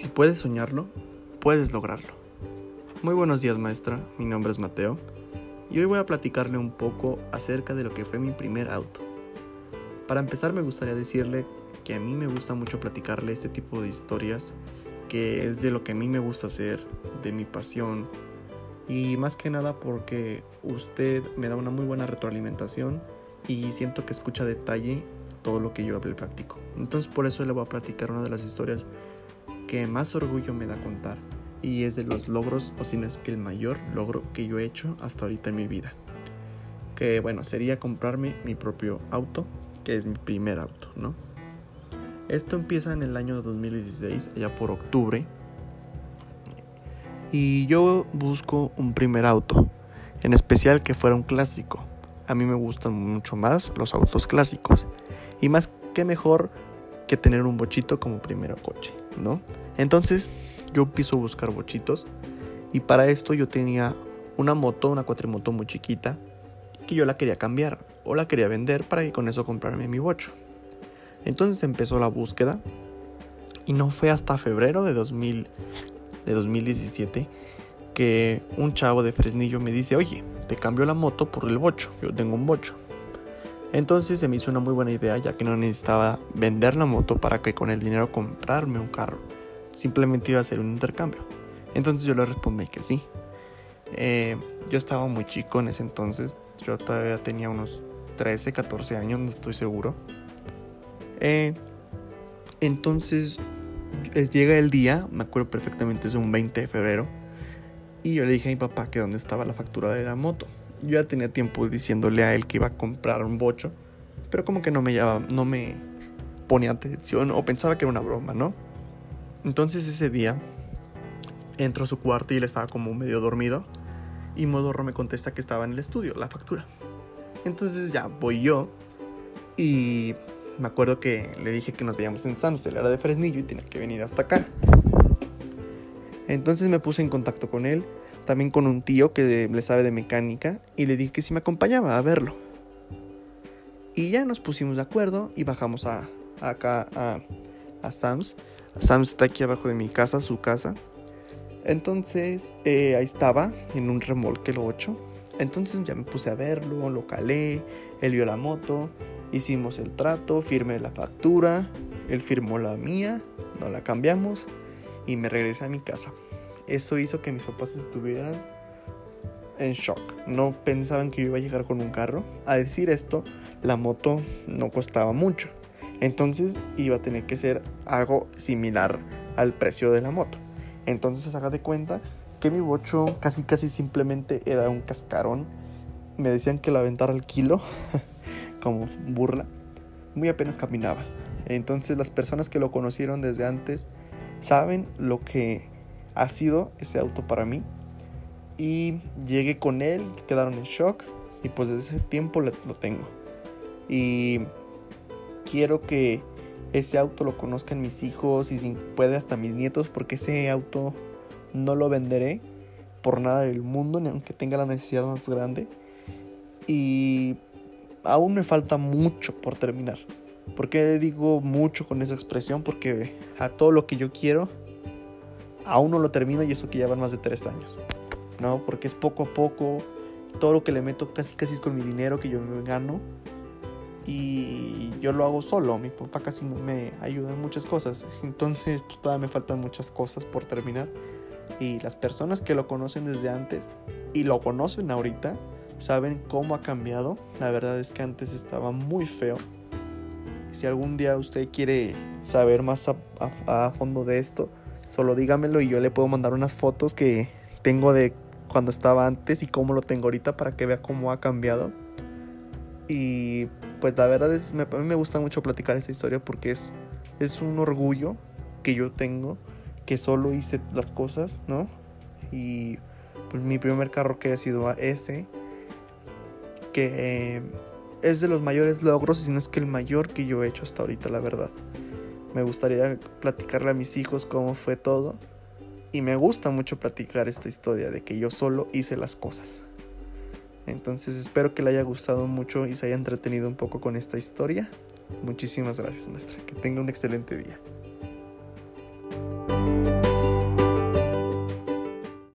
Si puedes soñarlo, puedes lograrlo. Muy buenos días maestra, mi nombre es Mateo y hoy voy a platicarle un poco acerca de lo que fue mi primer auto. Para empezar me gustaría decirle que a mí me gusta mucho platicarle este tipo de historias, que es de lo que a mí me gusta hacer, de mi pasión y más que nada porque usted me da una muy buena retroalimentación y siento que escucha detalle todo lo que yo le practico. Entonces por eso le voy a platicar una de las historias que más orgullo me da contar y es de los logros, o si no es que el mayor logro que yo he hecho hasta ahorita en mi vida. Que bueno, sería comprarme mi propio auto, que es mi primer auto, ¿no? Esto empieza en el año 2016, allá por octubre. Y yo busco un primer auto, en especial que fuera un clásico. A mí me gustan mucho más los autos clásicos. Y más que mejor que tener un bochito como primer coche, ¿no? Entonces yo empiezo buscar bochitos y para esto yo tenía una moto, una cuatrimoto muy chiquita que yo la quería cambiar o la quería vender para que con eso comprarme mi bocho. Entonces empezó la búsqueda y no fue hasta febrero de, 2000, de 2017 que un chavo de Fresnillo me dice, oye, te cambio la moto por el bocho, yo tengo un bocho. Entonces se me hizo una muy buena idea ya que no necesitaba vender la moto para que con el dinero comprarme un carro. Simplemente iba a ser un intercambio. Entonces yo le respondí que sí. Eh, yo estaba muy chico en ese entonces. Yo todavía tenía unos 13, 14 años, no estoy seguro. Eh, entonces llega el día, me acuerdo perfectamente, es un 20 de febrero. Y yo le dije a mi papá que dónde estaba la factura de la moto. Yo ya tenía tiempo diciéndole a él que iba a comprar un bocho, pero como que no me, no me ponía atención o pensaba que era una broma, ¿no? Entonces ese día entro a su cuarto y él estaba como medio dormido y Modorro me contesta que estaba en el estudio, la factura. Entonces ya voy yo y me acuerdo que le dije que nos veíamos en Sam's, él era de Fresnillo y tenía que venir hasta acá. Entonces me puse en contacto con él también con un tío que le sabe de mecánica y le dije que si me acompañaba a verlo. Y ya nos pusimos de acuerdo y bajamos a, acá a, a Sam's. Sam's está aquí abajo de mi casa, su casa. Entonces eh, ahí estaba en un remolque lo 8. Entonces ya me puse a verlo, lo calé, él vio la moto, hicimos el trato, firmé la factura, él firmó la mía, no la cambiamos y me regresé a mi casa. Eso hizo que mis papás estuvieran en shock. No pensaban que yo iba a llegar con un carro. A decir esto, la moto no costaba mucho. Entonces iba a tener que ser algo similar al precio de la moto. Entonces haga de cuenta que mi bocho casi casi simplemente era un cascarón. Me decían que la aventara al kilo, como burla. Muy apenas caminaba. Entonces las personas que lo conocieron desde antes saben lo que ha sido ese auto para mí. Y llegué con él, quedaron en shock y pues desde ese tiempo lo tengo. Y quiero que ese auto lo conozcan mis hijos y si puede hasta mis nietos porque ese auto no lo venderé por nada del mundo, ni aunque tenga la necesidad más grande. Y aún me falta mucho por terminar. ¿Por qué digo mucho con esa expresión? Porque a todo lo que yo quiero aún no lo termino y eso que llevan más de tres años. ¿No? Porque es poco a poco, todo lo que le meto casi casi es con mi dinero que yo me gano. Y yo lo hago solo, mi papá casi no me ayuda en muchas cosas. Entonces, pues todavía me faltan muchas cosas por terminar. Y las personas que lo conocen desde antes y lo conocen ahorita, saben cómo ha cambiado. La verdad es que antes estaba muy feo. Si algún día usted quiere saber más a fondo de esto, Solo dígamelo y yo le puedo mandar unas fotos que tengo de cuando estaba antes y cómo lo tengo ahorita para que vea cómo ha cambiado. Y pues la verdad es, a mí me gusta mucho platicar esta historia porque es, es un orgullo que yo tengo, que solo hice las cosas, ¿no? Y pues mi primer carro que ha sido ese, que es de los mayores logros, si no es que el mayor que yo he hecho hasta ahorita, la verdad. Me gustaría platicarle a mis hijos cómo fue todo. Y me gusta mucho platicar esta historia de que yo solo hice las cosas. Entonces espero que le haya gustado mucho y se haya entretenido un poco con esta historia. Muchísimas gracias maestra. Que tenga un excelente día.